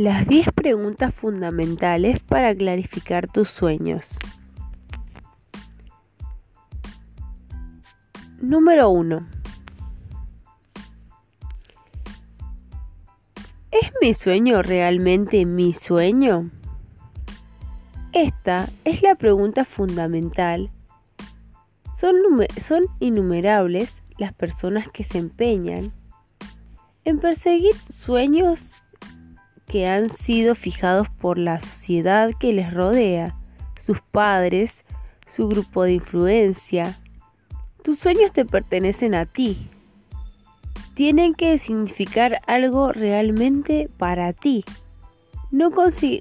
Las 10 preguntas fundamentales para clarificar tus sueños. Número 1. ¿Es mi sueño realmente mi sueño? Esta es la pregunta fundamental. Son, son, innumerables las personas que se empeñan en perseguir sueños que han sido fijados por la sociedad que les rodea, sus padres, su grupo de influencia. Tus sueños te pertenecen a ti. Tienen que significar algo realmente para ti. No,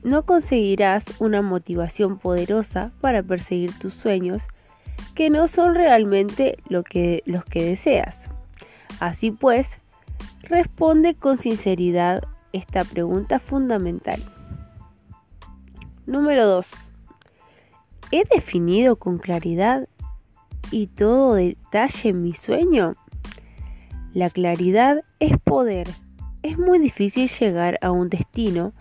no conseguirás una motivación poderosa para perseguir tus sueños que no son realmente lo que, los que deseas. Así pues, responde con sinceridad esta pregunta fundamental. Número 2. ¿He definido con claridad y todo detalle mi sueño? La claridad es poder. Es muy difícil llegar a un destino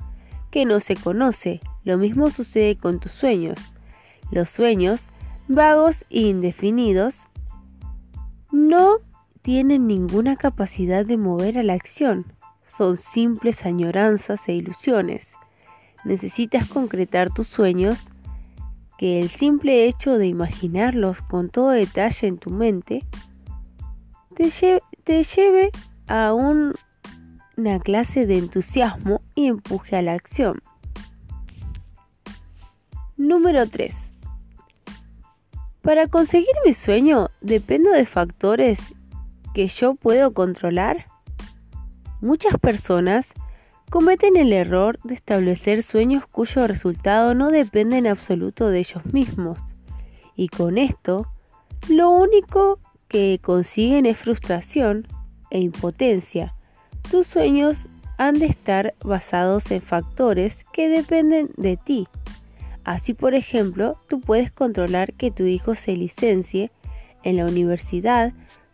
que no se conoce. Lo mismo sucede con tus sueños. Los sueños, vagos e indefinidos, no tienen ninguna capacidad de mover a la acción son simples añoranzas e ilusiones. Necesitas concretar tus sueños, que el simple hecho de imaginarlos con todo detalle en tu mente te, lleve, a una clase de entusiasmo y empuje a la acción. Número 3. Para conseguir mi sueño dependo de factores que yo puedo controlar. Muchas personas cometen el error de establecer sueños cuyo resultado no depende en absoluto de ellos mismos. Y con esto, lo único que consiguen es frustración e impotencia. Tus sueños han de estar basados en factores que dependen de ti. Así, por ejemplo, tú puedes controlar que tu hijo se licencie en la universidad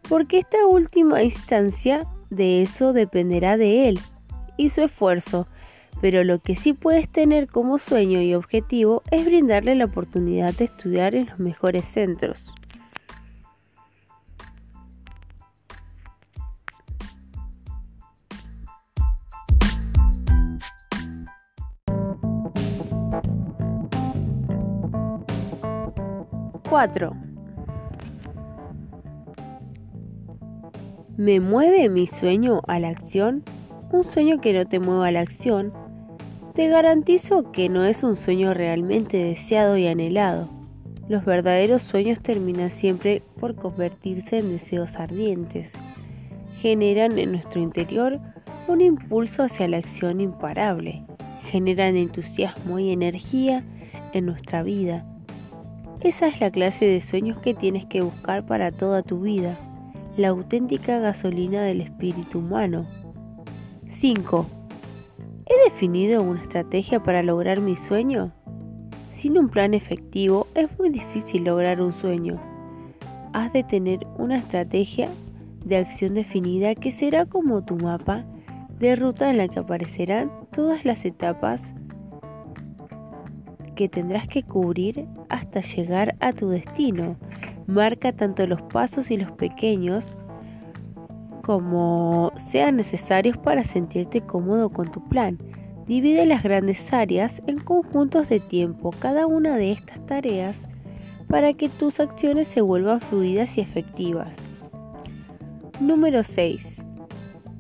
porque esta última instancia de eso dependerá de él y su esfuerzo, pero lo que sí puedes tener como sueño y objetivo es brindarle la oportunidad de estudiar en los mejores centros. Cuatro. ¿Me mueve mi sueño a la acción? Un sueño que no te mueva a la acción, te garantizo que no es un sueño realmente deseado y anhelado. Los verdaderos sueños terminan siempre por convertirse en deseos ardientes. Generan en nuestro interior un impulso hacia la acción imparable. Generan entusiasmo y energía en nuestra vida. Esa es la clase de sueños que tienes que buscar para toda tu vida la auténtica gasolina del espíritu humano. 5. ¿He definido una estrategia para lograr mi sueño? Sin un plan efectivo es muy difícil lograr un sueño. Has de tener una estrategia de acción definida que será como tu mapa de ruta en la que aparecerán todas las etapas que tendrás que cubrir hasta llegar a tu destino Marca tanto los pasos y los pequeños como sean necesarios para sentirte cómodo con tu plan. Divide las grandes áreas en conjuntos de tiempo, cada una de estas tareas, para que tus acciones se vuelvan fluidas y efectivas. Número 6.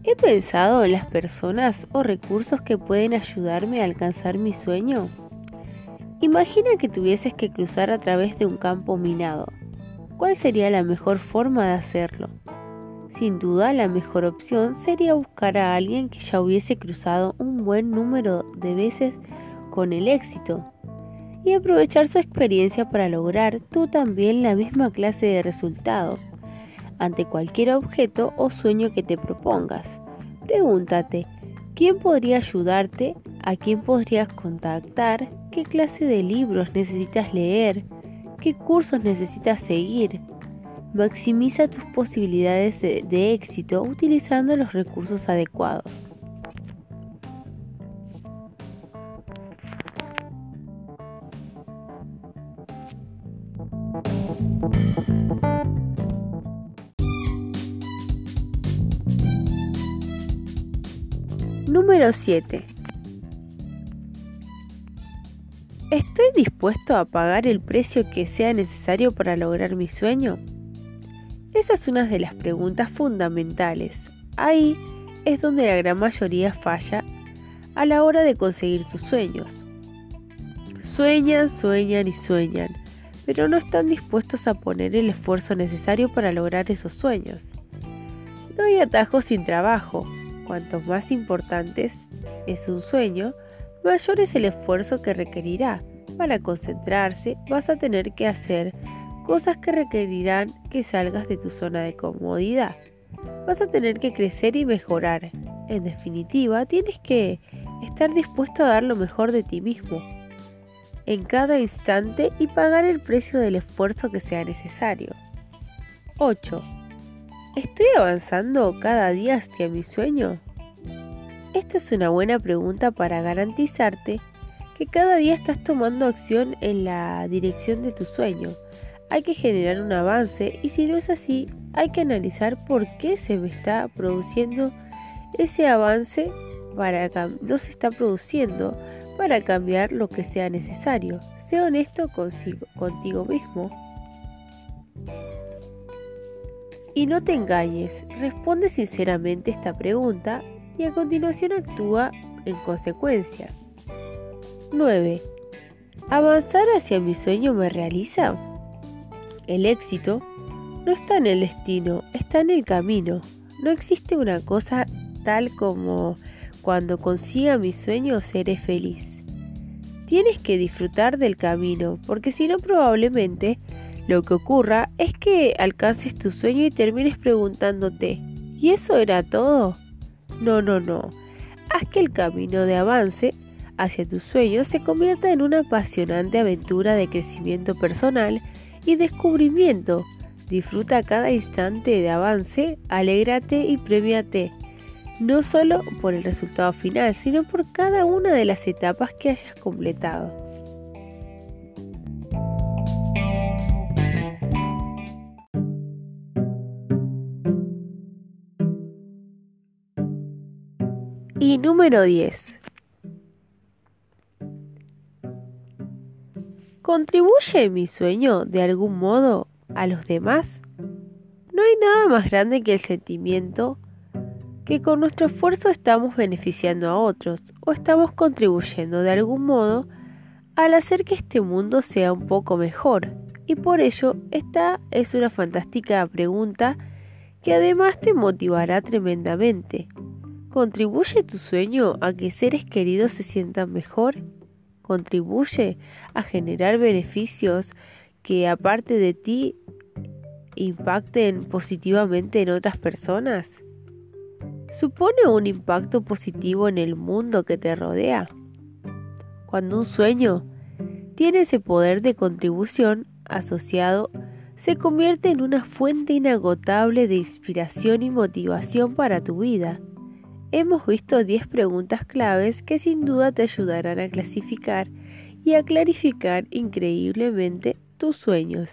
¿He pensado en las personas o recursos que pueden ayudarme a alcanzar mi sueño? Imagina que tuvieses que cruzar a través de un campo minado. ¿Cuál sería la mejor forma de hacerlo? Sin duda, la mejor opción sería buscar a alguien que ya hubiese cruzado un buen número de veces con el éxito y aprovechar su experiencia para lograr tú también la misma clase de resultados ante cualquier objeto o sueño que te propongas. Pregúntate, ¿quién podría ayudarte? ¿A quién podrías contactar? ¿Qué clase de libros necesitas leer? qué cursos necesitas seguir. Maximiza tus posibilidades de, éxito utilizando los recursos adecuados. Número 7. ¿Estoy dispuesto a pagar el precio que sea necesario para lograr mi sueño? Esa es una de las preguntas fundamentales. Ahí es donde la gran mayoría falla a la hora de conseguir sus sueños. Sueñan, sueñan y sueñan, pero no están dispuestos a poner el esfuerzo necesario para lograr esos sueños. No hay atajos sin trabajo. Cuanto más importante es un sueño, mayor es el esfuerzo que requerirá. Para concentrarse vas a tener que hacer cosas que requerirán que salgas de tu zona de comodidad. Vas a tener que crecer y mejorar. En definitiva, tienes que estar dispuesto a dar lo mejor de ti mismo en cada instante y pagar el precio del esfuerzo que sea necesario. 8. ¿Estoy avanzando cada día hacia mi sueño? Esta es una buena pregunta para garantizarte que cada día estás tomando acción en la dirección de tu sueño. Hay que generar un avance y si no es así, hay que analizar por qué se me está produciendo ese avance para no se está produciendo para cambiar lo que sea necesario. Sé honesto contigo mismo. Y no te engañes, responde sinceramente esta pregunta y a continuación actúa en consecuencia. 9. ¿Avanzar hacia mi sueño me realiza? El éxito no está en el destino, está en el camino. No existe una cosa tal como cuando consiga mi sueño seré feliz. Tienes que disfrutar del camino, porque si no probablemente lo que ocurra es que alcances tu sueño y termines preguntándote, ¿y eso era todo? No, no, no. Haz que el camino de avance hacia tu sueño se convierta en una apasionante aventura de crecimiento personal y descubrimiento. Disfruta cada instante de avance, alégrate y premiate, no solo por el resultado final, sino por cada una de las etapas que hayas completado. Y número 10. ¿Contribuye mi sueño de algún modo a los demás? No hay nada más grande que el sentimiento que con nuestro esfuerzo estamos beneficiando a otros o estamos contribuyendo de algún modo al hacer que este mundo sea un poco mejor. Y por ello, esta es una fantástica pregunta que además te motivará tremendamente. ¿Contribuye tu sueño a que seres queridos se sientan mejor? ¿Contribuye a generar beneficios que aparte de ti impacten positivamente en otras personas? ¿Supone un impacto positivo en el mundo que te rodea? Cuando un sueño tiene ese poder de contribución asociado, se convierte en una fuente inagotable de inspiración y motivación para tu vida hemos visto 10 preguntas claves que sin duda te ayudarán a clasificar y a clarificar increíblemente tus sueños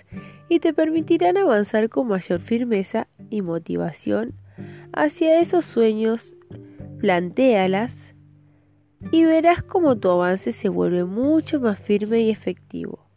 y te permitirán avanzar con mayor firmeza y motivación hacia esos sueños. Plantéalas y verás cómo tu avance se vuelve mucho más firme y efectivo.